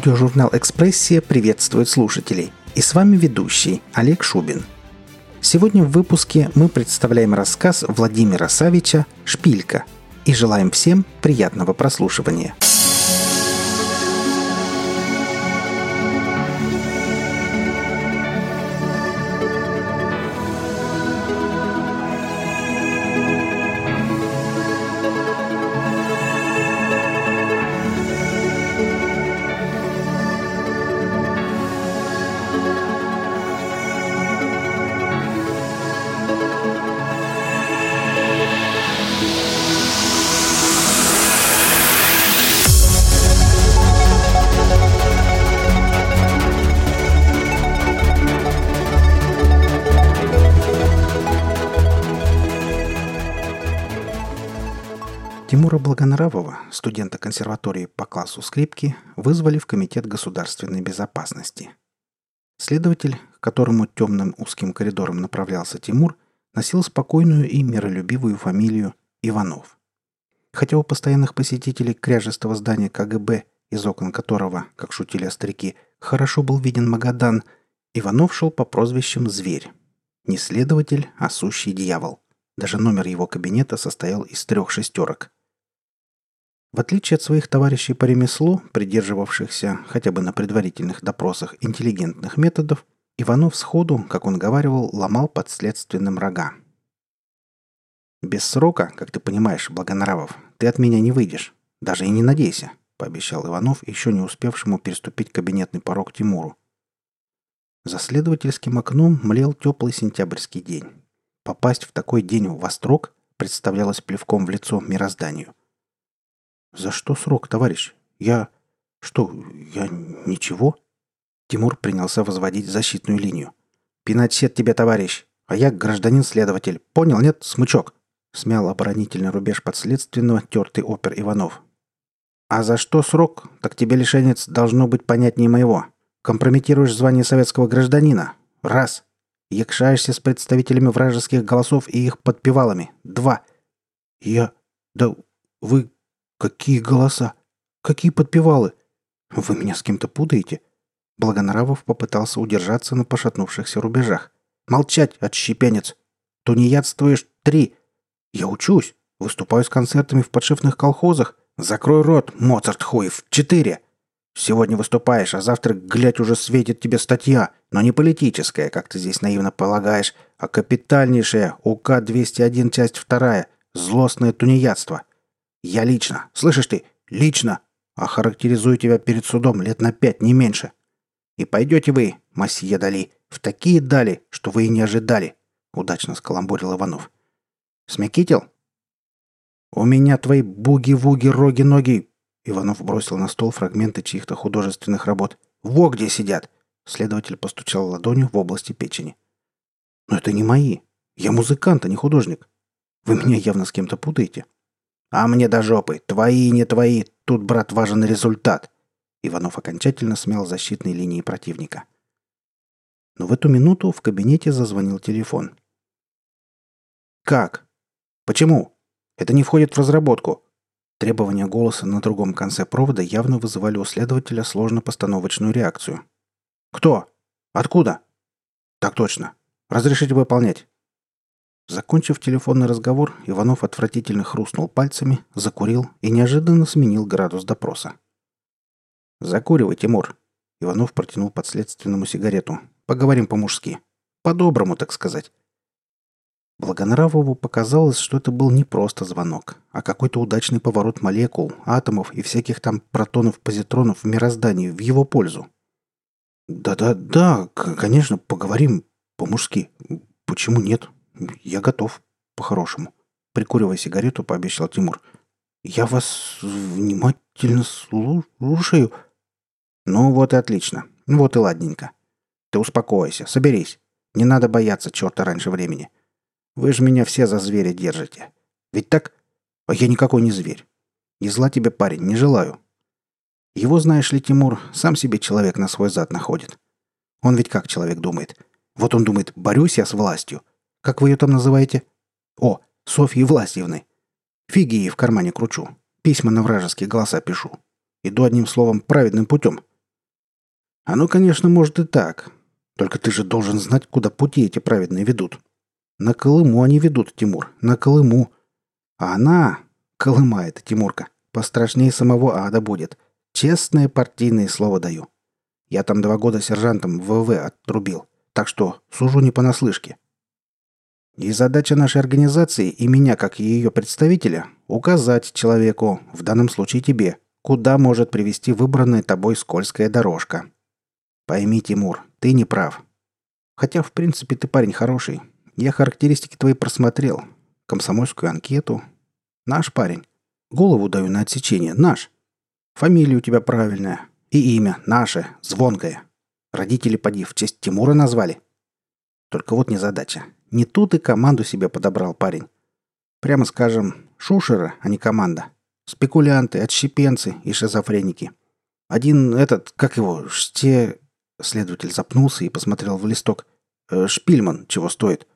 Аудиожурнал «Экспрессия» приветствует слушателей. И с вами ведущий Олег Шубин. Сегодня в выпуске мы представляем рассказ Владимира Савича «Шпилька» и желаем всем приятного прослушивания – Тимура Благонравова, студента консерватории по классу скрипки, вызвали в Комитет государственной безопасности. Следователь, к которому темным узким коридором направлялся Тимур, носил спокойную и миролюбивую фамилию Иванов. Хотя у постоянных посетителей кряжестого здания КГБ, из окон которого, как шутили старики, хорошо был виден Магадан, Иванов шел по прозвищам «Зверь». Не следователь, а сущий дьявол. Даже номер его кабинета состоял из трех шестерок – в отличие от своих товарищей по ремеслу, придерживавшихся хотя бы на предварительных допросах интеллигентных методов, Иванов сходу, как он говаривал, ломал подследственным рога. «Без срока, как ты понимаешь, Благонравов, ты от меня не выйдешь. Даже и не надейся», — пообещал Иванов, еще не успевшему переступить кабинетный порог Тимуру. За следовательским окном млел теплый сентябрьский день. Попасть в такой день в Острог представлялось плевком в лицо мирозданию. «За что срок, товарищ? Я... Что, я ничего?» Тимур принялся возводить защитную линию. «Пинать сет тебе, товарищ! А я гражданин-следователь. Понял, нет, смычок?» Смял оборонительный рубеж подследственного тертый опер Иванов. «А за что срок? Так тебе, лишенец, должно быть понятнее моего. Компрометируешь звание советского гражданина. Раз. Якшаешься с представителями вражеских голосов и их подпевалами. Два. Я... Да вы Какие голоса? Какие подпевалы? Вы меня с кем-то путаете? Благонравов попытался удержаться на пошатнувшихся рубежах. Молчать, отщепенец! Тунеядствуешь три. Я учусь. Выступаю с концертами в подшефных колхозах. Закрой рот, Моцарт хуев. Четыре. Сегодня выступаешь, а завтра, глядь, уже светит тебе статья, но не политическая, как ты здесь наивно полагаешь, а капитальнейшая УК-201, часть вторая, злостное тунеядство. Я лично, слышишь ты, лично охарактеризую тебя перед судом лет на пять, не меньше. И пойдете вы, масье Дали, в такие дали, что вы и не ожидали», — удачно скаламбурил Иванов. «Смекитил?» «У меня твои буги-вуги, роги-ноги!» Иванов бросил на стол фрагменты чьих-то художественных работ. «Во где сидят!» Следователь постучал ладонью в области печени. «Но это не мои. Я музыкант, а не художник. Вы меня явно с кем-то путаете. А мне до жопы. Твои, не твои. Тут, брат, важен результат. Иванов окончательно смял защитные линии противника. Но в эту минуту в кабинете зазвонил телефон. «Как? Почему? Это не входит в разработку». Требования голоса на другом конце провода явно вызывали у следователя сложно-постановочную реакцию. «Кто? Откуда?» «Так точно. Разрешите выполнять. Закончив телефонный разговор, Иванов отвратительно хрустнул пальцами, закурил и неожиданно сменил градус допроса. «Закуривай, Тимур!» Иванов протянул подследственному сигарету. «Поговорим по-мужски. По-доброму, так сказать». Благонравову показалось, что это был не просто звонок, а какой-то удачный поворот молекул, атомов и всяких там протонов-позитронов в мироздании в его пользу. «Да-да-да, конечно, поговорим по-мужски. Почему нет? «Я готов. По-хорошему». Прикуривая сигарету, пообещал Тимур. «Я вас внимательно слушаю». «Ну вот и отлично. Вот и ладненько. Ты успокойся, соберись. Не надо бояться черта раньше времени. Вы же меня все за зверя держите. Ведь так? А я никакой не зверь. И зла тебе, парень, не желаю. Его, знаешь ли, Тимур, сам себе человек на свой зад находит. Он ведь как человек думает? Вот он думает, борюсь я с властью. Как вы ее там называете? О, Софьи Власьевны. Фиги ей в кармане кручу. Письма на вражеские голоса пишу. Иду одним словом праведным путем. Оно, конечно, может и так. Только ты же должен знать, куда пути эти праведные ведут. На Колыму они ведут, Тимур, на Колыму. А она, Колыма это, Тимурка, пострашнее самого ада будет. Честное партийное слово даю. Я там два года сержантом в ВВ отрубил. Так что сужу не понаслышке. И задача нашей организации и меня, как ее представителя, указать человеку, в данном случае тебе, куда может привести выбранная тобой скользкая дорожка. Пойми, Тимур, ты не прав. Хотя, в принципе, ты парень хороший. Я характеристики твои просмотрел. Комсомольскую анкету. Наш парень. Голову даю на отсечение. Наш. Фамилия у тебя правильная. И имя наше, звонкое. Родители, поди, в честь Тимура назвали. Только вот незадача. Не тут и команду себе подобрал парень. Прямо скажем, шушера, а не команда. Спекулянты, отщепенцы и шизофреники. Один этот, как его, ште... Следователь запнулся и посмотрел в листок. «Э, «Шпильман чего стоит?»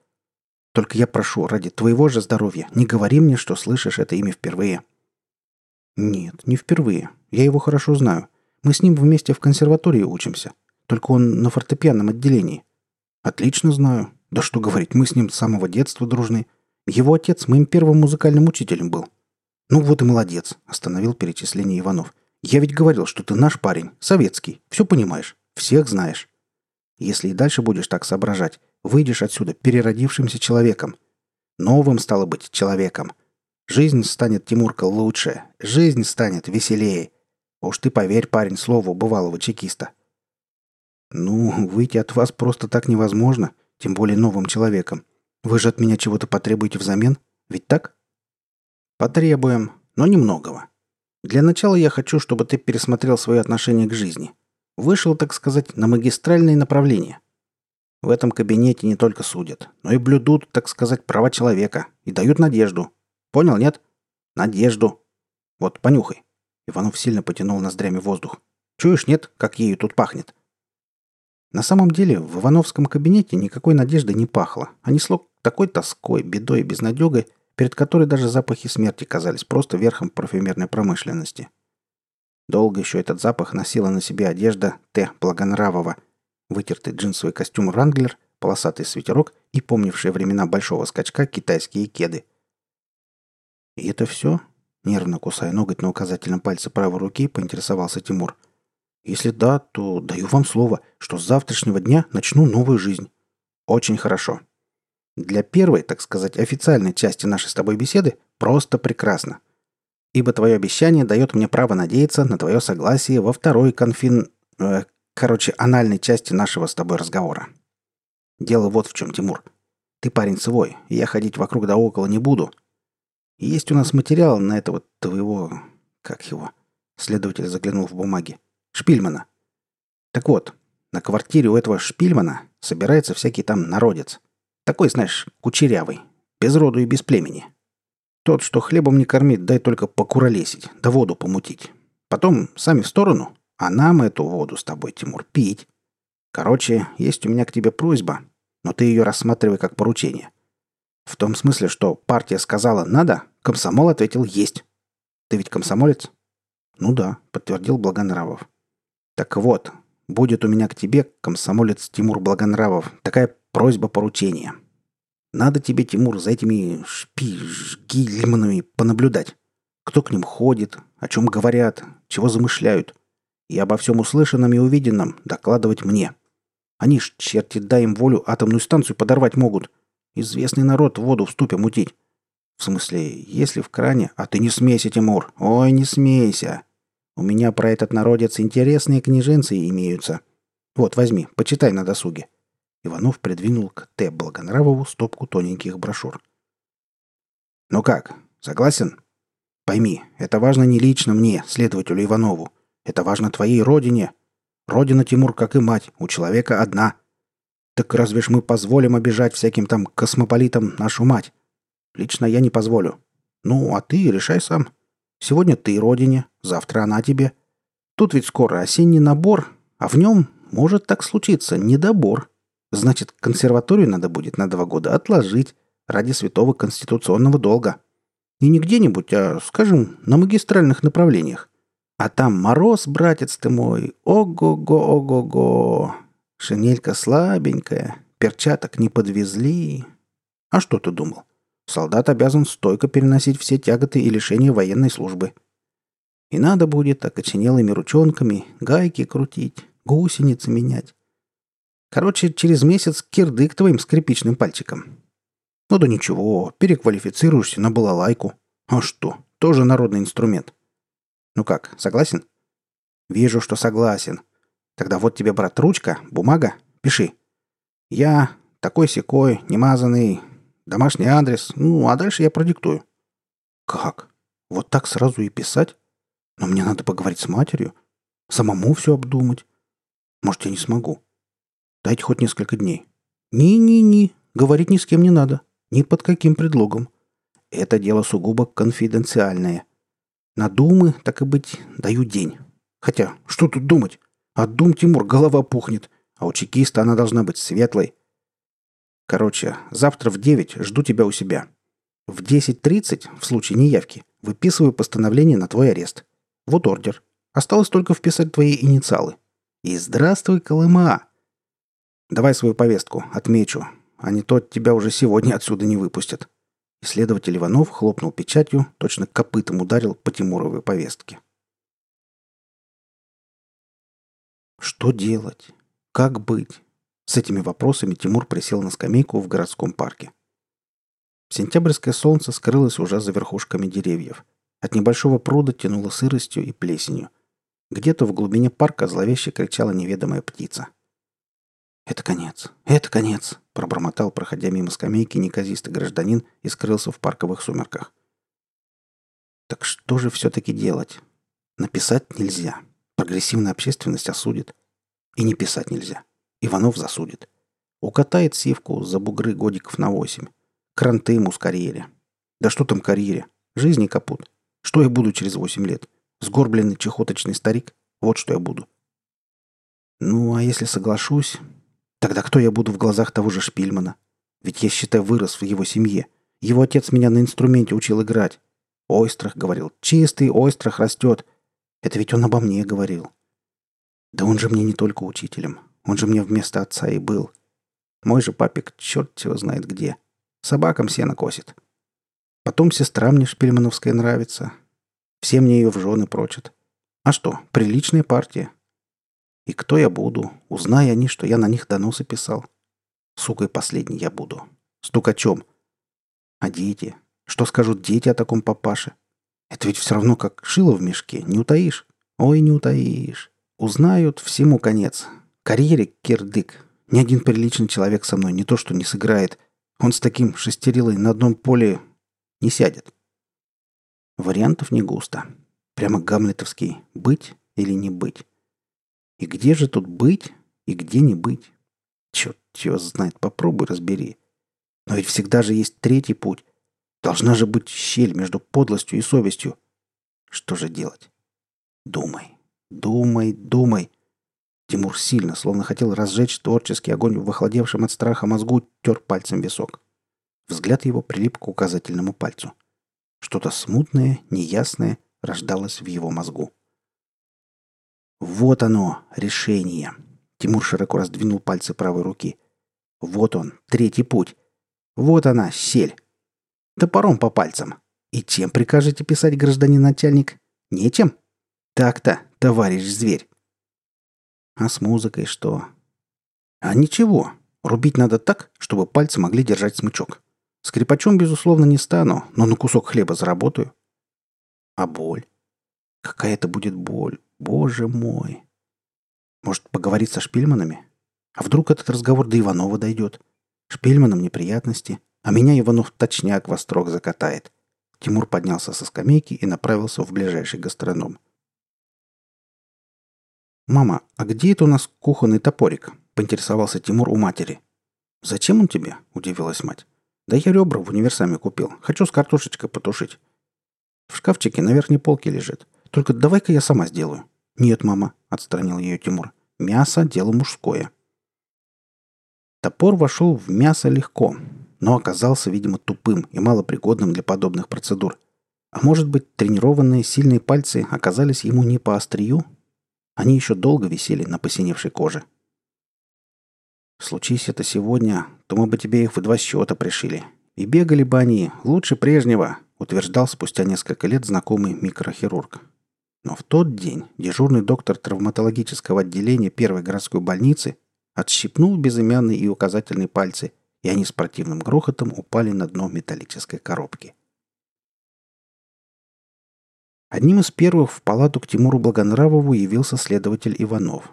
«Только я прошу, ради твоего же здоровья, не говори мне, что слышишь это имя впервые». «Нет, не впервые. Я его хорошо знаю. Мы с ним вместе в консерватории учимся. Только он на фортепианном отделении. Отлично знаю. Да что говорить, мы с ним с самого детства дружны. Его отец моим первым музыкальным учителем был. Ну вот и молодец, остановил перечисление Иванов. Я ведь говорил, что ты наш парень, советский. Все понимаешь, всех знаешь. Если и дальше будешь так соображать, выйдешь отсюда переродившимся человеком. Новым, стало быть, человеком. Жизнь станет, Тимурка, лучше. Жизнь станет веселее. Уж ты поверь, парень, слову бывалого чекиста. «Ну, выйти от вас просто так невозможно, тем более новым человеком. Вы же от меня чего-то потребуете взамен, ведь так?» «Потребуем, но немногого. Для начала я хочу, чтобы ты пересмотрел свое отношение к жизни. Вышел, так сказать, на магистральное направление. В этом кабинете не только судят, но и блюдут, так сказать, права человека и дают надежду. Понял, нет? Надежду. Вот, понюхай». Иванов сильно потянул ноздрями воздух. «Чуешь, нет, как ею тут пахнет?» На самом деле в Ивановском кабинете никакой надежды не пахло, а несло такой тоской, бедой и безнадегой, перед которой даже запахи смерти казались просто верхом парфюмерной промышленности. Долго еще этот запах носила на себе одежда Т. Благонравова, вытертый джинсовый костюм «Ранглер», полосатый свитерок и помнившие времена большого скачка китайские кеды. «И это все?» Нервно кусая ноготь на указательном пальце правой руки, поинтересовался Тимур – если да, то даю вам слово, что с завтрашнего дня начну новую жизнь. Очень хорошо. Для первой, так сказать, официальной части нашей с тобой беседы просто прекрасно. Ибо твое обещание дает мне право надеяться на твое согласие во второй конфин... Э, короче, анальной части нашего с тобой разговора. Дело вот в чем, Тимур. Ты парень свой, и я ходить вокруг да около не буду. Есть у нас материал на этого твоего... Как его? Следователь заглянул в бумаги. Шпильмана. Так вот, на квартире у этого Шпильмана собирается всякий там народец. Такой, знаешь, кучерявый, без роду и без племени. Тот, что хлебом не кормит, дай только покуролесить, да воду помутить. Потом сами в сторону, а нам эту воду с тобой, Тимур, пить. Короче, есть у меня к тебе просьба, но ты ее рассматривай как поручение. В том смысле, что партия сказала «надо», комсомол ответил «есть». Ты ведь комсомолец? Ну да, подтвердил Благонравов. Так вот, будет у меня к тебе, комсомолец Тимур Благонравов, такая просьба поручения. Надо тебе, Тимур, за этими шпи-гильманами понаблюдать. Кто к ним ходит, о чем говорят, чего замышляют. И обо всем услышанном и увиденном докладывать мне. Они ж, черти, дай им волю, атомную станцию подорвать могут. Известный народ воду в ступе мутить. В смысле, если в кране... А ты не смейся, Тимур. Ой, не смейся. У меня про этот народец интересные книженцы имеются. Вот, возьми, почитай на досуге». Иванов придвинул к Т. Благонравову стопку тоненьких брошюр. «Ну как, согласен? Пойми, это важно не лично мне, следователю Иванову. Это важно твоей родине. Родина, Тимур, как и мать, у человека одна. Так разве ж мы позволим обижать всяким там космополитам нашу мать? Лично я не позволю. Ну, а ты решай сам. Сегодня ты родине, завтра она тебе. Тут ведь скоро осенний набор, а в нем может так случиться недобор. Значит, консерваторию надо будет на два года отложить ради святого конституционного долга. И не где-нибудь, а, скажем, на магистральных направлениях. А там мороз, братец ты мой, ого-го, ого-го. Шинелька слабенькая, перчаток не подвезли. А что ты думал? Солдат обязан стойко переносить все тяготы и лишения военной службы. И надо будет окоченелыми ручонками гайки крутить, гусеницы менять. Короче, через месяц кирдык твоим скрипичным пальчиком. Ну да ничего, переквалифицируешься на балалайку. А что, тоже народный инструмент. Ну как, согласен? Вижу, что согласен. Тогда вот тебе, брат, ручка, бумага, пиши. Я такой-сякой, немазанный, домашний адрес, ну, а дальше я продиктую. Как? Вот так сразу и писать? Но мне надо поговорить с матерью, самому все обдумать. Может, я не смогу. Дайте хоть несколько дней. Ни-ни-ни, говорить ни с кем не надо. Ни под каким предлогом. Это дело сугубо конфиденциальное. На думы, так и быть, даю день. Хотя, что тут думать? От дум, Тимур, голова пухнет. А у чекиста она должна быть светлой. Короче, завтра в 9 жду тебя у себя. В 10.30, в случае неявки, выписываю постановление на твой арест. Вот ордер. Осталось только вписать твои инициалы. И здравствуй, Колыма! Давай свою повестку, отмечу, а не то тебя уже сегодня отсюда не выпустят. Исследователь Иванов хлопнул печатью, точно копытом ударил по Тимуровой повестке. Что делать? Как быть? С этими вопросами Тимур присел на скамейку в городском парке. Сентябрьское солнце скрылось уже за верхушками деревьев. От небольшого пруда тянуло сыростью и плесенью. Где-то в глубине парка зловеще кричала неведомая птица. «Это конец! Это конец!» – пробормотал, проходя мимо скамейки, неказистый гражданин и скрылся в парковых сумерках. Так что же все-таки делать? Написать нельзя. Прогрессивная общественность осудит. И не писать нельзя. Иванов засудит. Укатает сивку за бугры годиков на восемь. Кранты ему с карьере. Да что там карьере? Жизни капут. Что я буду через восемь лет? Сгорбленный чехоточный старик? Вот что я буду. Ну, а если соглашусь, тогда кто я буду в глазах того же Шпильмана? Ведь я, считай, вырос в его семье. Его отец меня на инструменте учил играть. Ойстрах, говорил, чистый ойстрах растет. Это ведь он обо мне говорил. Да он же мне не только учителем. Он же мне вместо отца и был. Мой же папик черт его знает где. Собакам сено косит. Потом сестра мне шпильмановская нравится. Все мне ее в жены прочат. А что, приличная партия. И кто я буду, узная они, что я на них доносы писал. Сукой последний я буду. Стукачом. А дети? Что скажут дети о таком папаше? Это ведь все равно как шило в мешке, не утаишь. Ой, не утаишь. Узнают, всему конец. Карьере кирдык. Ни один приличный человек со мной не то что не сыграет. Он с таким шестерилой на одном поле не сядет. Вариантов не густо. Прямо гамлетовский «быть или не быть». И где же тут быть и где не быть? Черт его знает, попробуй разбери. Но ведь всегда же есть третий путь. Должна же быть щель между подлостью и совестью. Что же делать? Думай, думай, думай. Тимур сильно, словно хотел разжечь творческий огонь в охладевшем от страха мозгу, тер пальцем висок. Взгляд его прилип к указательному пальцу. Что-то смутное, неясное рождалось в его мозгу. Вот оно, решение. Тимур широко раздвинул пальцы правой руки. Вот он, третий путь. Вот она, сель. Топором по пальцам. И чем прикажете писать, гражданин начальник? Нечем? Так-то, товарищ зверь. А с музыкой что? А ничего. Рубить надо так, чтобы пальцы могли держать смычок. Скрипачом, безусловно, не стану, но на кусок хлеба заработаю. А боль? Какая это будет боль? Боже мой! Может, поговорить со Шпильманами? А вдруг этот разговор до Иванова дойдет? Шпильманам неприятности, а меня Иванов точняк во строк закатает. Тимур поднялся со скамейки и направился в ближайший гастроном. «Мама, а где это у нас кухонный топорик?» – поинтересовался Тимур у матери. «Зачем он тебе?» – удивилась мать. Да я ребра в универсаме купил. Хочу с картошечкой потушить. В шкафчике на верхней полке лежит. Только давай-ка я сама сделаю. Нет, мама, отстранил ее Тимур. Мясо – дело мужское. Топор вошел в мясо легко, но оказался, видимо, тупым и малопригодным для подобных процедур. А может быть, тренированные сильные пальцы оказались ему не по острию? Они еще долго висели на посиневшей коже. Случись это сегодня, то мы бы тебе их в два счета пришили. И бегали бы они лучше прежнего, утверждал спустя несколько лет знакомый микрохирург. Но в тот день дежурный доктор травматологического отделения первой городской больницы отщипнул безымянный и указательный пальцы, и они с противным грохотом упали на дно металлической коробки. Одним из первых в палату к Тимуру Благонравову явился следователь Иванов.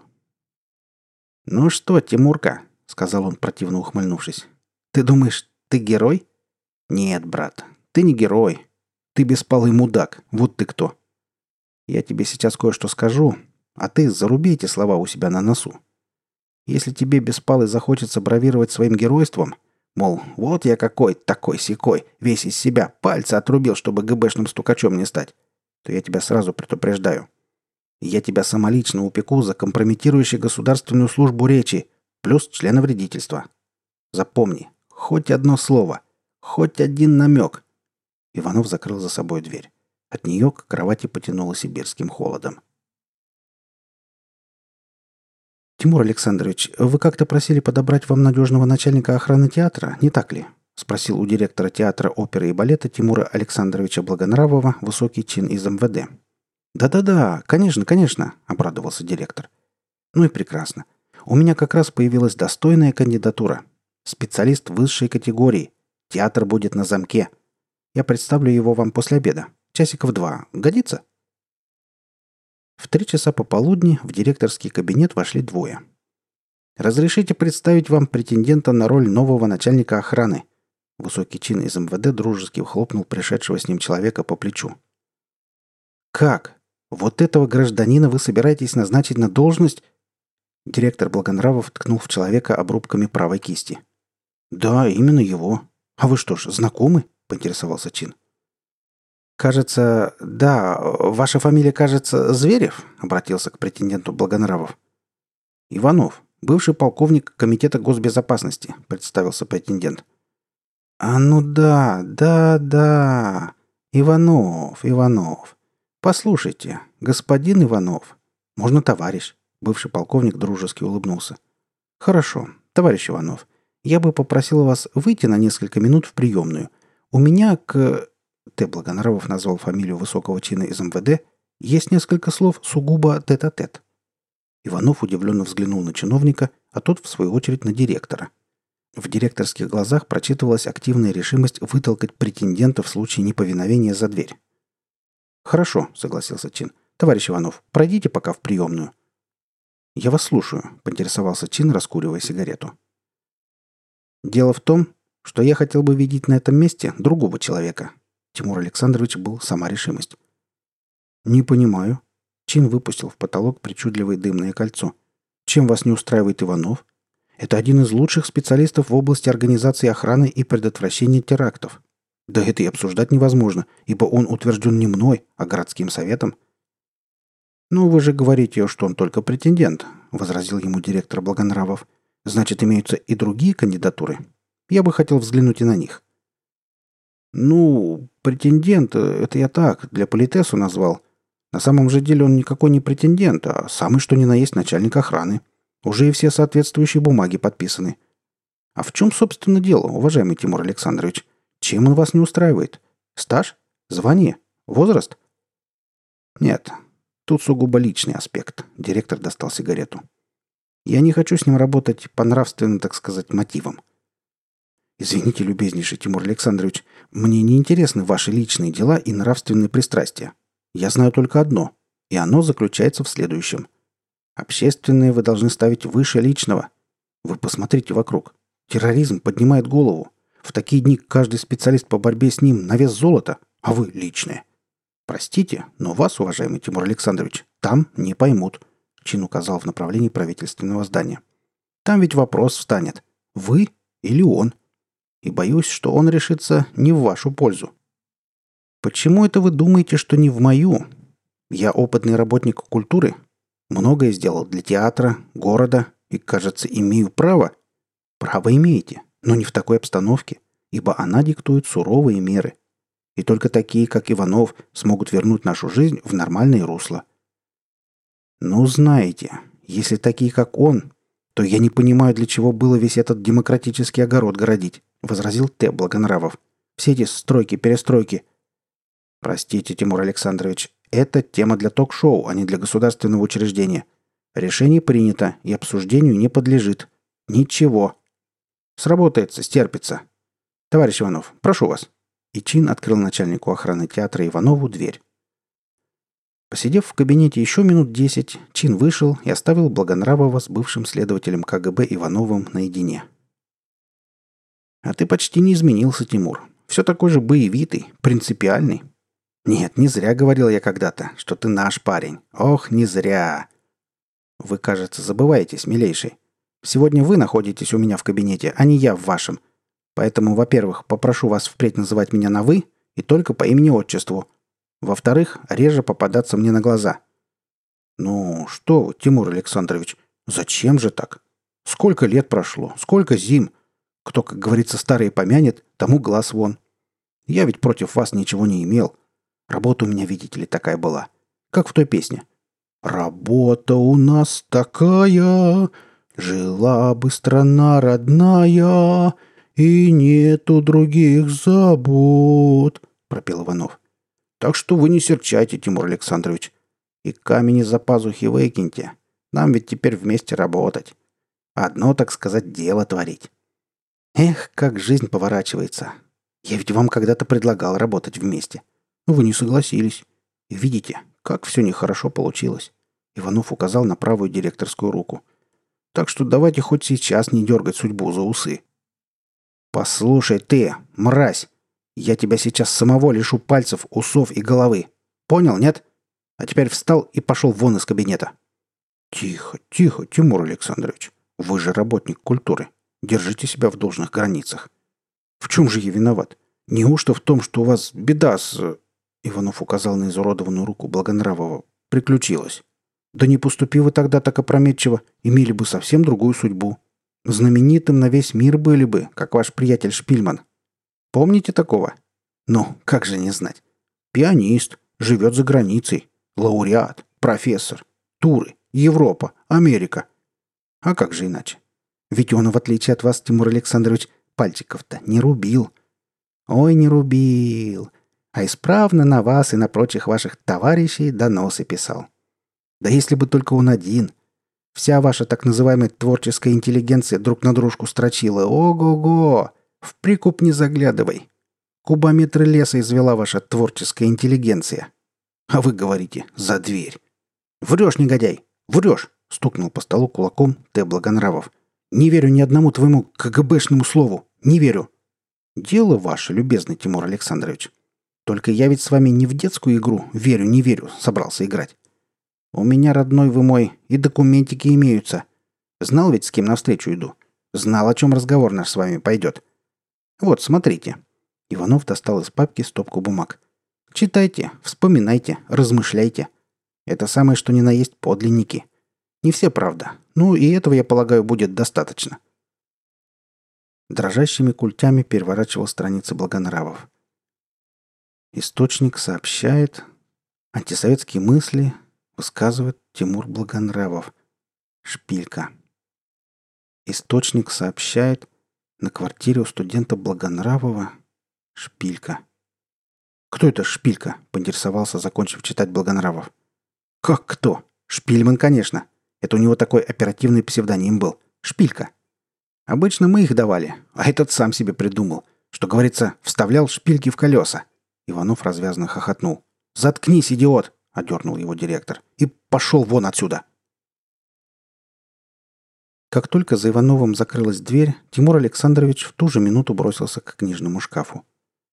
«Ну что, Тимурка?» — сказал он, противно ухмыльнувшись. «Ты думаешь, ты герой?» «Нет, брат, ты не герой. Ты беспалый мудак. Вот ты кто. Я тебе сейчас кое-что скажу, а ты заруби эти слова у себя на носу. Если тебе беспалый захочется бравировать своим геройством, мол, вот я какой, такой секой, весь из себя, пальцы отрубил, чтобы ГБшным стукачом не стать, то я тебя сразу предупреждаю. Я тебя самолично упеку за компрометирующий государственную службу речи, плюс члена вредительства. Запомни, хоть одно слово, хоть один намек. Иванов закрыл за собой дверь. От нее к кровати потянуло сибирским холодом. «Тимур Александрович, вы как-то просили подобрать вам надежного начальника охраны театра, не так ли?» — спросил у директора театра оперы и балета Тимура Александровича Благонравова высокий чин из МВД. «Да-да-да, конечно, конечно», — обрадовался директор. «Ну и прекрасно. У меня как раз появилась достойная кандидатура. Специалист высшей категории. Театр будет на замке. Я представлю его вам после обеда. Часиков два. Годится?» В три часа пополудни в директорский кабинет вошли двое. «Разрешите представить вам претендента на роль нового начальника охраны». Высокий чин из МВД дружески хлопнул пришедшего с ним человека по плечу. «Как? Вот этого гражданина вы собираетесь назначить на должность?» Директор Благонравов ткнул в человека обрубками правой кисти. «Да, именно его. А вы что ж, знакомы?» – поинтересовался Чин. «Кажется, да, ваша фамилия, кажется, Зверев?» — обратился к претенденту Благонравов. «Иванов, бывший полковник Комитета госбезопасности», — представился претендент. «А ну да, да, да. Иванов, Иванов. Послушайте, господин Иванов. Можно товарищ?» Бывший полковник дружески улыбнулся. «Хорошо, товарищ Иванов. Я бы попросил вас выйти на несколько минут в приемную. У меня к Т. Благонравов назвал фамилию высокого чина из МВД, есть несколько слов сугубо тет-а-тет. Иванов удивленно взглянул на чиновника, а тот, в свою очередь, на директора. В директорских глазах прочитывалась активная решимость вытолкать претендента в случае неповиновения за дверь. «Хорошо», — согласился Чин. «Товарищ Иванов, пройдите пока в приемную». «Я вас слушаю», — поинтересовался Чин, раскуривая сигарету. «Дело в том, что я хотел бы видеть на этом месте другого человека», Тимур Александрович был сама решимость. «Не понимаю». Чин выпустил в потолок причудливое дымное кольцо. «Чем вас не устраивает Иванов? Это один из лучших специалистов в области организации охраны и предотвращения терактов. Да это и обсуждать невозможно, ибо он утвержден не мной, а городским советом». «Ну, вы же говорите, что он только претендент», — возразил ему директор Благонравов. «Значит, имеются и другие кандидатуры. Я бы хотел взглянуть и на них». «Ну, претендент, это я так, для политесу назвал. На самом же деле он никакой не претендент, а самый что ни на есть начальник охраны. Уже и все соответствующие бумаги подписаны. А в чем, собственно, дело, уважаемый Тимур Александрович? Чем он вас не устраивает? Стаж? Звание? Возраст? Нет, тут сугубо личный аспект. Директор достал сигарету. Я не хочу с ним работать по нравственным, так сказать, мотивам. Извините, любезнейший Тимур Александрович, мне не интересны ваши личные дела и нравственные пристрастия. Я знаю только одно, и оно заключается в следующем. Общественное вы должны ставить выше личного. Вы посмотрите вокруг. Терроризм поднимает голову. В такие дни каждый специалист по борьбе с ним на вес золота, а вы личное. Простите, но вас, уважаемый Тимур Александрович, там не поймут. Чин указал в направлении правительственного здания. Там ведь вопрос встанет. Вы или он? и боюсь, что он решится не в вашу пользу. Почему это вы думаете, что не в мою? Я опытный работник культуры, многое сделал для театра, города и, кажется, имею право. Право имеете, но не в такой обстановке, ибо она диктует суровые меры. И только такие, как Иванов, смогут вернуть нашу жизнь в нормальное русло. Ну, знаете, если такие, как он, то я не понимаю, для чего было весь этот демократический огород городить, возразил Т. Благонравов. Все эти стройки, перестройки. Простите, Тимур Александрович, это тема для ток-шоу, а не для государственного учреждения. Решение принято и обсуждению не подлежит. Ничего. Сработается, стерпится. Товарищ Иванов, прошу вас. И Чин открыл начальнику охраны театра Иванову дверь. Посидев в кабинете еще минут десять, Чин вышел и оставил Благонравова с бывшим следователем КГБ Ивановым наедине. «А ты почти не изменился, Тимур. Все такой же боевитый, принципиальный. Нет, не зря говорил я когда-то, что ты наш парень. Ох, не зря. Вы, кажется, забываетесь, милейший. Сегодня вы находитесь у меня в кабинете, а не я в вашем. Поэтому, во-первых, попрошу вас впредь называть меня на «вы» и только по имени-отчеству – во-вторых, реже попадаться мне на глаза. Ну, что Тимур Александрович, зачем же так? Сколько лет прошло, сколько зим. Кто, как говорится, старый помянет, тому глаз вон. Я ведь против вас ничего не имел. Работа у меня, видите ли, такая была. Как в той песне. «Работа у нас такая, жила бы страна родная, и нету других забот», — пропел Иванов. Так что вы не серчайте, Тимур Александрович. И камень из-за пазухи выкиньте. Нам ведь теперь вместе работать. Одно, так сказать, дело творить. Эх, как жизнь поворачивается. Я ведь вам когда-то предлагал работать вместе. Но вы не согласились. И видите, как все нехорошо получилось. Иванов указал на правую директорскую руку. Так что давайте хоть сейчас не дергать судьбу за усы. «Послушай ты, мразь!» Я тебя сейчас самого лишу пальцев, усов и головы. Понял, нет? А теперь встал и пошел вон из кабинета. Тихо, тихо, Тимур Александрович. Вы же работник культуры. Держите себя в должных границах. В чем же я виноват? Неужто в том, что у вас беда с... Иванов указал на изуродованную руку Благонравова. Приключилась. Да не поступи вы тогда так опрометчиво, имели бы совсем другую судьбу. Знаменитым на весь мир были бы, как ваш приятель Шпильман. Помните такого? Ну, как же не знать. Пианист, живет за границей, лауреат, профессор, туры, Европа, Америка. А как же иначе? Ведь он, в отличие от вас, Тимур Александрович, пальчиков-то не рубил. Ой, не рубил. А исправно на вас и на прочих ваших товарищей доносы писал. Да если бы только он один. Вся ваша так называемая творческая интеллигенция друг на дружку строчила. Ого-го! В прикуп не заглядывай. Кубометры леса извела ваша творческая интеллигенция. А вы говорите «за дверь». «Врешь, негодяй! Врешь!» — стукнул по столу кулаком Т. Благонравов. «Не верю ни одному твоему КГБшному слову! Не верю!» «Дело ваше, любезный Тимур Александрович. Только я ведь с вами не в детскую игру «верю, не верю» собрался играть. У меня, родной вы мой, и документики имеются. Знал ведь, с кем навстречу иду. Знал, о чем разговор наш с вами пойдет. Вот, смотрите». Иванов достал из папки стопку бумаг. «Читайте, вспоминайте, размышляйте. Это самое, что ни на есть подлинники. Не все, правда. Ну и этого, я полагаю, будет достаточно». Дрожащими культями переворачивал страницы Благонравов. Источник сообщает... Антисоветские мысли высказывает Тимур Благонравов. Шпилька. Источник сообщает... На квартире у студента Благонравова шпилька. «Кто это шпилька?» – поинтересовался, закончив читать Благонравов. «Как кто? Шпильман, конечно. Это у него такой оперативный псевдоним был. Шпилька. Обычно мы их давали, а этот сам себе придумал. Что, говорится, вставлял шпильки в колеса». Иванов развязно хохотнул. «Заткнись, идиот!» – одернул его директор. «И пошел вон отсюда!» Как только за Ивановым закрылась дверь, Тимур Александрович в ту же минуту бросился к книжному шкафу.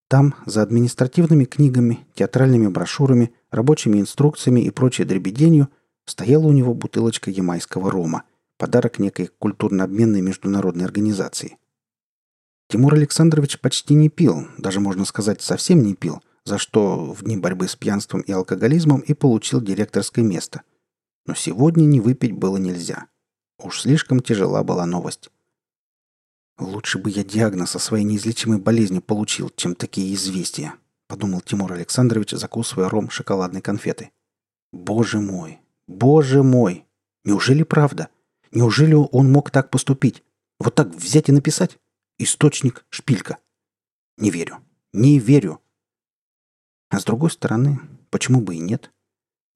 Там, за административными книгами, театральными брошюрами, рабочими инструкциями и прочей дребеденью, стояла у него бутылочка ямайского рома, подарок некой культурно-обменной международной организации. Тимур Александрович почти не пил, даже можно сказать, совсем не пил, за что в дни борьбы с пьянством и алкоголизмом и получил директорское место. Но сегодня не выпить было нельзя – Уж слишком тяжела была новость. Лучше бы я диагноз о своей неизлечимой болезни получил, чем такие известия. подумал Тимур Александрович, закусывая ром шоколадной конфеты. Боже мой! Боже мой! Неужели правда? Неужели он мог так поступить? Вот так взять и написать? Источник шпилька. Не верю. Не верю. А с другой стороны, почему бы и нет?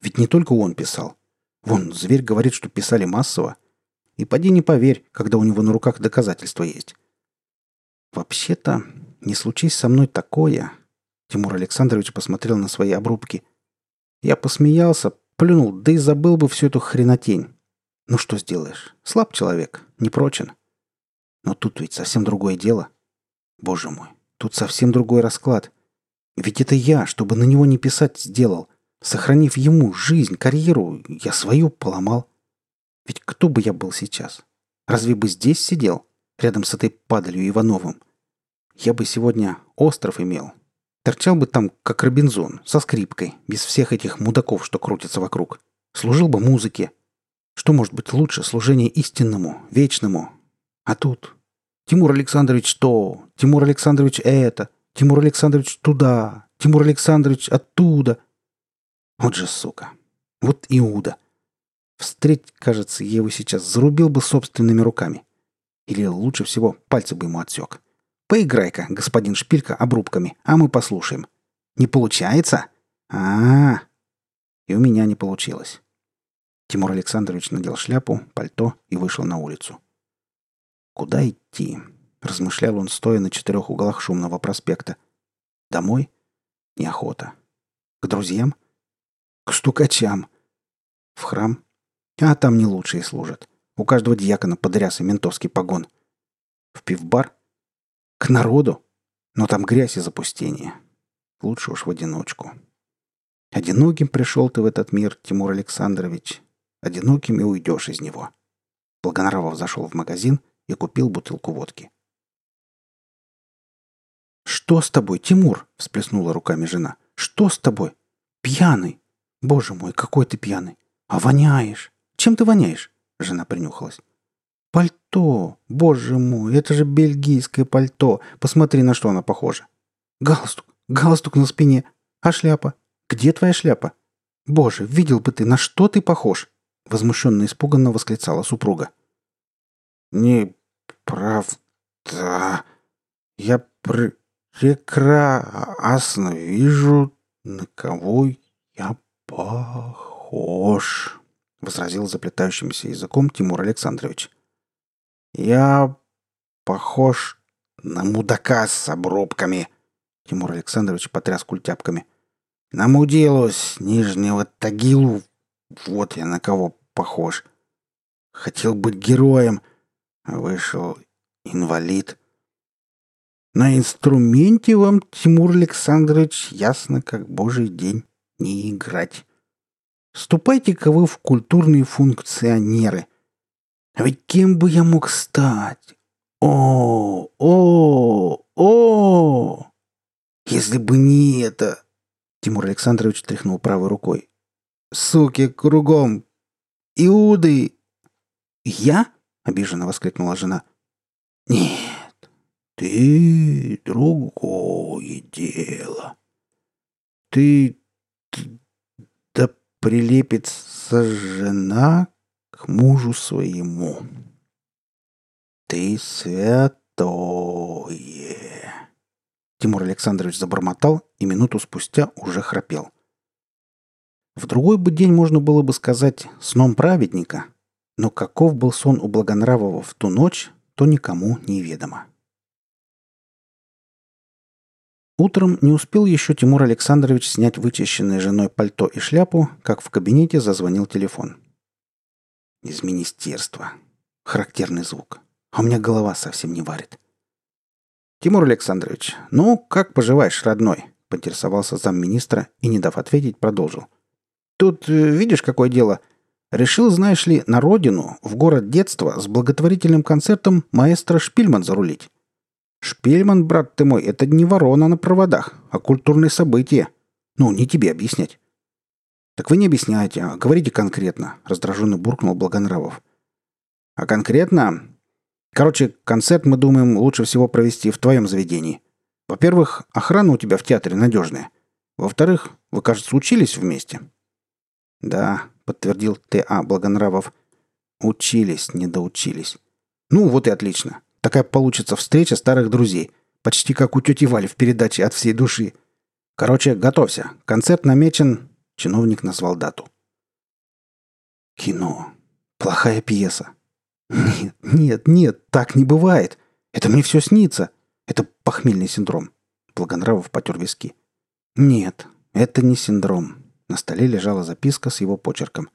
Ведь не только он писал. Вон, зверь говорит, что писали массово. И поди не поверь, когда у него на руках доказательства есть. Вообще-то, не случись со мной такое... Тимур Александрович посмотрел на свои обрубки. Я посмеялся, плюнул, да и забыл бы всю эту хренотень. Ну что сделаешь? Слаб человек, не прочен. Но тут ведь совсем другое дело. Боже мой, тут совсем другой расклад. Ведь это я, чтобы на него не писать, сделал. Сохранив ему жизнь, карьеру, я свою поломал. Ведь кто бы я был сейчас? Разве бы здесь сидел, рядом с этой падалью Ивановым? Я бы сегодня остров имел. Торчал бы там, как Робинзон, со скрипкой, без всех этих мудаков, что крутятся вокруг. Служил бы музыке. Что может быть лучше служения истинному, вечному? А тут... Тимур Александрович то, Тимур Александрович это, Тимур Александрович туда, Тимур Александрович оттуда — вот же сука. Вот Иуда. Встреть, кажется, я его сейчас зарубил бы собственными руками. Или лучше всего пальцы бы ему отсек. Поиграй-ка, господин Шпилька, обрубками, а мы послушаем. Не получается? А, -а, -а. И у меня не получилось. Тимур Александрович надел шляпу, пальто и вышел на улицу. Куда идти? Размышлял он, стоя на четырех углах шумного проспекта. Домой? Неохота. К друзьям? К стукачам. В храм? А там не лучшие служат. У каждого дьякона под рясой ментовский погон. В пивбар? К народу? Но там грязь и запустение. Лучше уж в одиночку. Одиноким пришел ты в этот мир, Тимур Александрович. Одиноким и уйдешь из него. Благонравов зашел в магазин и купил бутылку водки. «Что с тобой, Тимур?» – всплеснула руками жена. «Что с тобой? Пьяный!» «Боже мой, какой ты пьяный! А воняешь! Чем ты воняешь?» Жена принюхалась. «Пальто! Боже мой, это же бельгийское пальто! Посмотри, на что оно похоже! Галстук! Галстук на спине! А шляпа? Где твоя шляпа? Боже, видел бы ты, на что ты похож!» Возмущенно испуганно восклицала супруга. «Не правда. Я пр прекрасно вижу, на кого я «Похож», — возразил заплетающимся языком Тимур Александрович. «Я похож на мудака с обрубками», — Тимур Александрович потряс культяпками. «Намудилось Нижнего Тагилу, вот я на кого похож. Хотел быть героем, а вышел инвалид». На инструменте вам, Тимур Александрович, ясно, как божий день не играть. Ступайте-ка вы в культурные функционеры. А ведь кем бы я мог стать? О, о, о! Если бы не это... Тимур Александрович тряхнул правой рукой. Суки кругом! Иуды! Я? Обиженно воскликнула жена. Нет, ты другое дело. Ты да прилепится жена к мужу своему. Ты святое. Тимур Александрович забормотал и минуту спустя уже храпел. В другой бы день можно было бы сказать «сном праведника», но каков был сон у Благонравова в ту ночь, то никому не ведомо. Утром не успел еще Тимур Александрович снять вычищенное женой пальто и шляпу, как в кабинете зазвонил телефон. Из министерства. Характерный звук. А у меня голова совсем не варит. «Тимур Александрович, ну, как поживаешь, родной?» – поинтересовался замминистра и, не дав ответить, продолжил. «Тут, э, видишь, какое дело? Решил, знаешь ли, на родину, в город детства, с благотворительным концертом маэстро Шпильман зарулить. Шпильман, брат ты мой, это не ворона на проводах, а культурное событие. Ну, не тебе объяснять. Так вы не объясняете, а говорите конкретно, раздраженно буркнул Благонравов. А конкретно? Короче, концерт мы думаем лучше всего провести в твоем заведении. Во-первых, охрана у тебя в театре надежная. Во-вторых, вы, кажется, учились вместе». «Да», — подтвердил Т.А. Благонравов. «Учились, не доучились». «Ну, вот и отлично. Такая получится встреча старых друзей. Почти как у тети Вали в передаче «От всей души». Короче, готовься. Концерт намечен...» Чиновник назвал дату. «Кино. Плохая пьеса. Нет, нет, нет, так не бывает. Это мне все снится. Это похмельный синдром. Благонравов потер виски. Нет, это не синдром. На столе лежала записка с его почерком.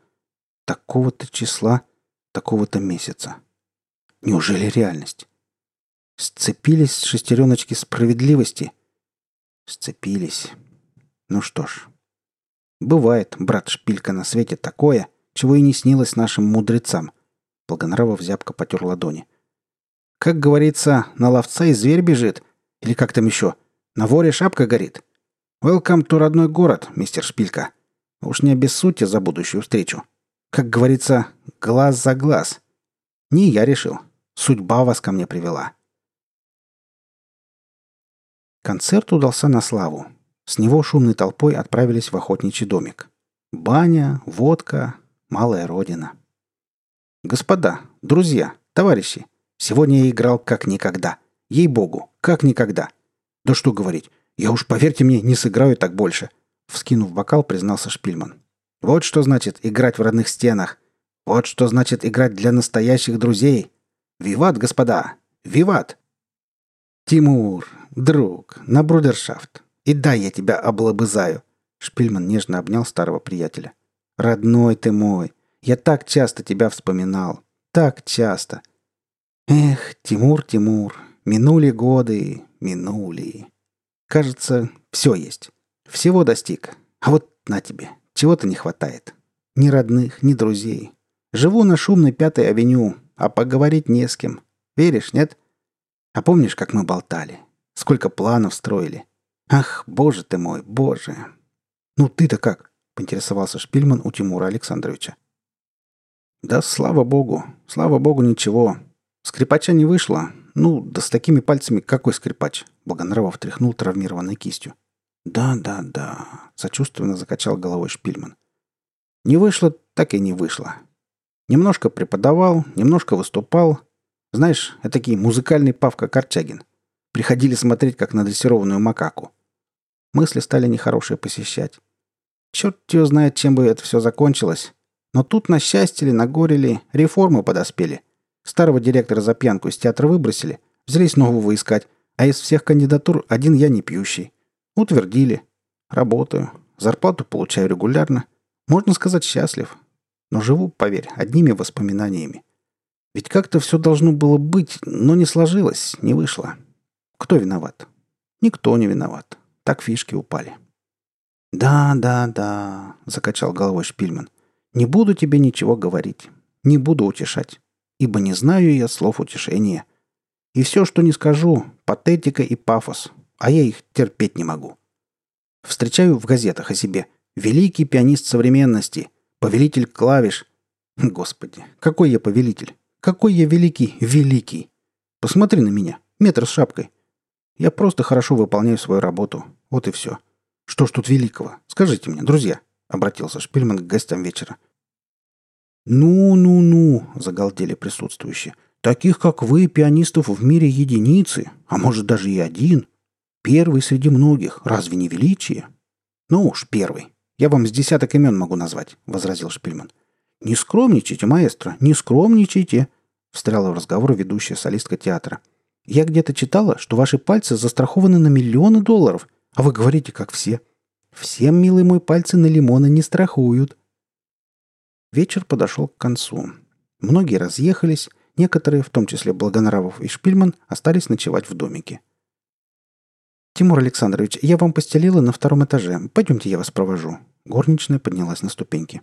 Такого-то числа, такого-то месяца. Неужели реальность? Сцепились шестереночки справедливости? Сцепились. Ну что ж. Бывает, брат Шпилька, на свете такое, чего и не снилось нашим мудрецам. Благонравов зябко потер ладони. Как говорится, на ловца и зверь бежит. Или как там еще? На воре шапка горит. Welcome to родной город, мистер Шпилька. Уж не обессудьте за будущую встречу. Как говорится, глаз за глаз. Не я решил. Судьба вас ко мне привела. Концерт удался на славу. С него шумной толпой отправились в охотничий домик. Баня, водка, малая родина. Господа, друзья, товарищи, сегодня я играл как никогда. Ей-богу, как никогда. Да что говорить, я уж, поверьте мне, не сыграю так больше. Вскинув бокал, признался Шпильман. Вот что значит играть в родных стенах. Вот что значит играть для настоящих друзей. Виват, господа! Виват! Тимур, друг, на брудершафт. И дай я тебя облобызаю. Шпильман нежно обнял старого приятеля. Родной ты мой, я так часто тебя вспоминал. Так часто. Эх, Тимур, Тимур, минули годы, минули. Кажется, все есть. Всего достиг. А вот на тебе, чего-то не хватает. Ни родных, ни друзей. Живу на шумной Пятой авеню, а поговорить не с кем. Веришь, нет? А помнишь, как мы болтали? Сколько планов строили? Ах, боже ты мой, боже. Ну ты-то как? Поинтересовался Шпильман у Тимура Александровича. Да слава богу, слава богу, ничего. Скрипача не вышло. Ну, да с такими пальцами какой скрипач? Благонравов тряхнул травмированной кистью. Да, да, да, сочувственно закачал головой Шпильман. Не вышло, так и не вышло. Немножко преподавал, немножко выступал. Знаешь, этакий музыкальный Павка Корчагин. Приходили смотреть, как на дрессированную макаку. Мысли стали нехорошие посещать. Черт его знает, чем бы это все закончилось. Но тут на счастье ли, на горе ли, реформы подоспели. Старого директора за пьянку из театра выбросили, взялись нового искать, а из всех кандидатур один я не пьющий. Утвердили. Работаю. Зарплату получаю регулярно. Можно сказать, счастлив. Но живу, поверь, одними воспоминаниями. Ведь как-то все должно было быть, но не сложилось, не вышло. Кто виноват? Никто не виноват. Так фишки упали. «Да, да, да», — закачал головой Шпильман. Не буду тебе ничего говорить. Не буду утешать. Ибо не знаю я слов утешения. И все, что не скажу, патетика и пафос. А я их терпеть не могу. Встречаю в газетах о себе. Великий пианист современности. Повелитель клавиш. Господи, какой я повелитель. Какой я великий, великий. Посмотри на меня. Метр с шапкой. Я просто хорошо выполняю свою работу. Вот и все. Что ж тут великого? Скажите мне, друзья. Обратился Шпильман к гостям вечера. «Ну-ну-ну», — загалдели присутствующие. «Таких, как вы, пианистов в мире единицы, а может даже и один. Первый среди многих. Разве не величие?» «Ну уж, первый. Я вам с десяток имен могу назвать», — возразил Шпильман. «Не скромничайте, маэстро, не скромничайте», — встряла в разговор ведущая солистка театра. «Я где-то читала, что ваши пальцы застрахованы на миллионы долларов, а вы говорите, как все. Всем, милый мой, пальцы на лимоны не страхуют». Вечер подошел к концу. Многие разъехались, некоторые, в том числе Благонравов и Шпильман, остались ночевать в домике. «Тимур Александрович, я вам постелила на втором этаже. Пойдемте, я вас провожу». Горничная поднялась на ступеньки.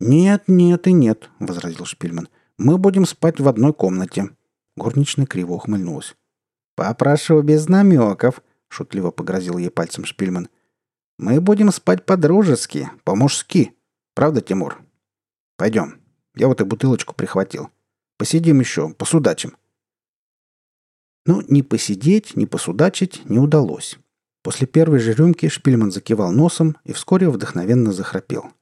«Нет, нет и нет», — возразил Шпильман. «Мы будем спать в одной комнате». Горничная криво ухмыльнулась. «Попрошу без намеков», — шутливо погрозил ей пальцем Шпильман. «Мы будем спать по-дружески, по-мужски. Правда, Тимур?» Пойдем. Я вот и бутылочку прихватил. Посидим еще, посудачим. Но ни посидеть, ни посудачить не удалось. После первой же рюмки Шпильман закивал носом и вскоре вдохновенно захрапел.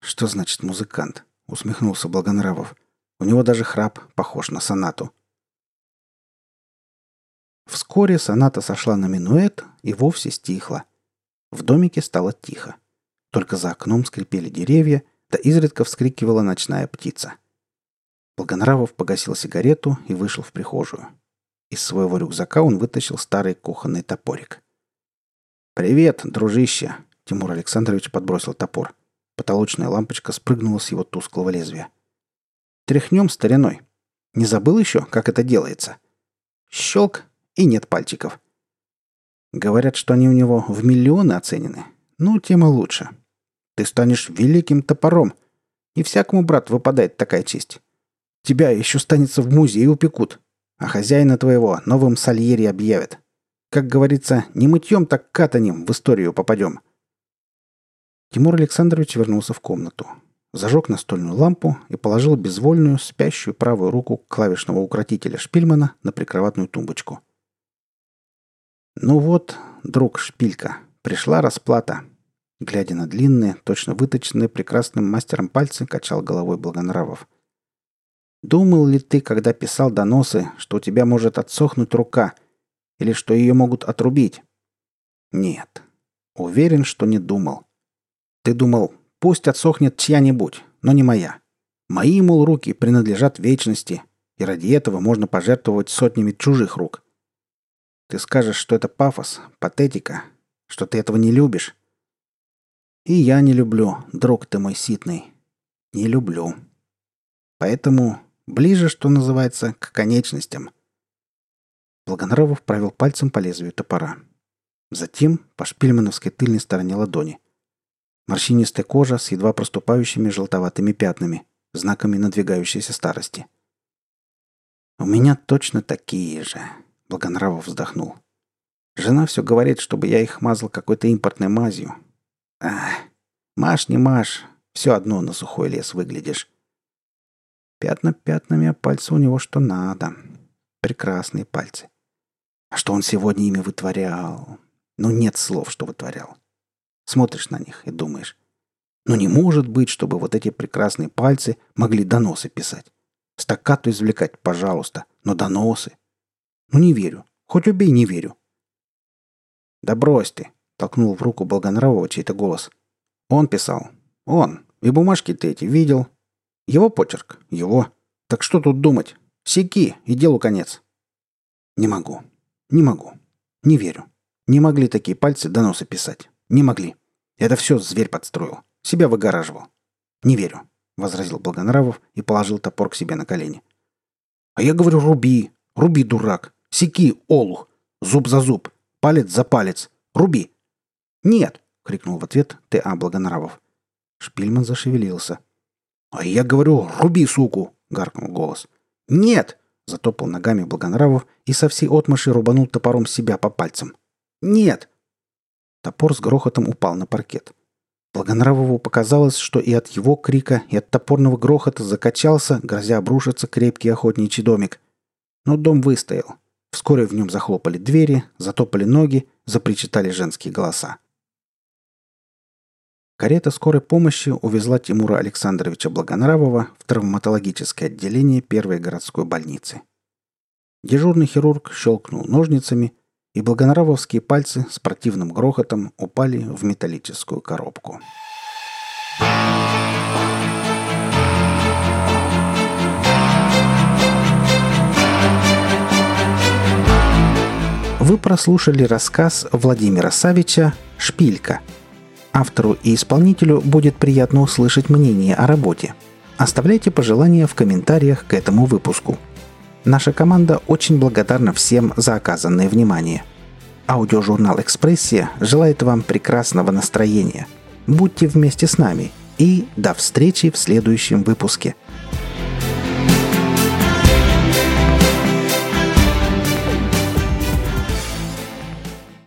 «Что значит музыкант?» — усмехнулся Благонравов. «У него даже храп похож на сонату». Вскоре соната сошла на минуэт и вовсе стихла. В домике стало тихо. Только за окном скрипели деревья, да изредка вскрикивала ночная птица. Благонравов погасил сигарету и вышел в прихожую. Из своего рюкзака он вытащил старый кухонный топорик. «Привет, дружище!» — Тимур Александрович подбросил топор. Потолочная лампочка спрыгнула с его тусклого лезвия. «Тряхнем стариной. Не забыл еще, как это делается?» Щелк, и нет пальчиков. Говорят, что они у него в миллионы оценены. Ну, тем и лучше. Ты станешь великим топором. И всякому, брат, выпадает такая честь. Тебя еще станется в музее упекут. А хозяина твоего новым сальери объявят. Как говорится, не мытьем, так катанем в историю попадем. Тимур Александрович вернулся в комнату. Зажег настольную лампу и положил безвольную, спящую правую руку клавишного укротителя Шпильмана на прикроватную тумбочку. «Ну вот, друг Шпилька, пришла расплата», Глядя на длинные, точно выточенные прекрасным мастером пальцы, качал головой Благонравов. «Думал ли ты, когда писал доносы, что у тебя может отсохнуть рука, или что ее могут отрубить?» «Нет. Уверен, что не думал. Ты думал, пусть отсохнет чья-нибудь, но не моя. Мои, мол, руки принадлежат вечности, и ради этого можно пожертвовать сотнями чужих рук. Ты скажешь, что это пафос, патетика, что ты этого не любишь. И я не люблю, друг ты мой ситный. Не люблю. Поэтому ближе, что называется, к конечностям. Благонравов провел пальцем по лезвию топора. Затем по шпильмановской тыльной стороне ладони. Морщинистая кожа с едва проступающими желтоватыми пятнами, знаками надвигающейся старости. «У меня точно такие же», — Благонравов вздохнул. «Жена все говорит, чтобы я их мазал какой-то импортной мазью, Ах, маш не маш, все одно на сухой лес выглядишь. Пятна пятнами, а пальцы у него что надо. Прекрасные пальцы. А что он сегодня ими вытворял? Ну, нет слов, что вытворял. Смотришь на них и думаешь, ну не может быть, чтобы вот эти прекрасные пальцы могли доносы писать. Стаккату извлекать, пожалуйста, но доносы. Ну не верю. Хоть убей, не верю. Да брось ты. Толкнул в руку Болгонравова чей-то голос. Он писал. Он. И бумажки ты эти видел. Его почерк. Его. Так что тут думать? Секи, и делу конец. Не могу. Не могу. Не верю. Не могли такие пальцы доносы писать. Не могли. Это все зверь подстроил. Себя выгораживал. Не верю, возразил Благонравов и положил топор к себе на колени. А я говорю, руби. Руби, дурак. Секи, олух. Зуб за зуб. Палец за палец. Руби. «Нет!» — крикнул в ответ Т.А. Благонравов. Шпильман зашевелился. «А я говорю, руби, суку!» — гаркнул голос. «Нет!» — затопал ногами Благонравов и со всей отмаши рубанул топором себя по пальцам. «Нет!» Топор с грохотом упал на паркет. Благонравову показалось, что и от его крика, и от топорного грохота закачался, грозя обрушиться крепкий охотничий домик. Но дом выстоял. Вскоре в нем захлопали двери, затопали ноги, запричитали женские голоса. Карета скорой помощи увезла Тимура Александровича Благонравова в травматологическое отделение первой городской больницы. Дежурный хирург щелкнул ножницами, и благонравовские пальцы с противным грохотом упали в металлическую коробку. Вы прослушали рассказ Владимира Савича «Шпилька», Автору и исполнителю будет приятно услышать мнение о работе. Оставляйте пожелания в комментариях к этому выпуску. Наша команда очень благодарна всем за оказанное внимание. Аудиожурнал «Экспрессия» желает вам прекрасного настроения. Будьте вместе с нами и до встречи в следующем выпуске –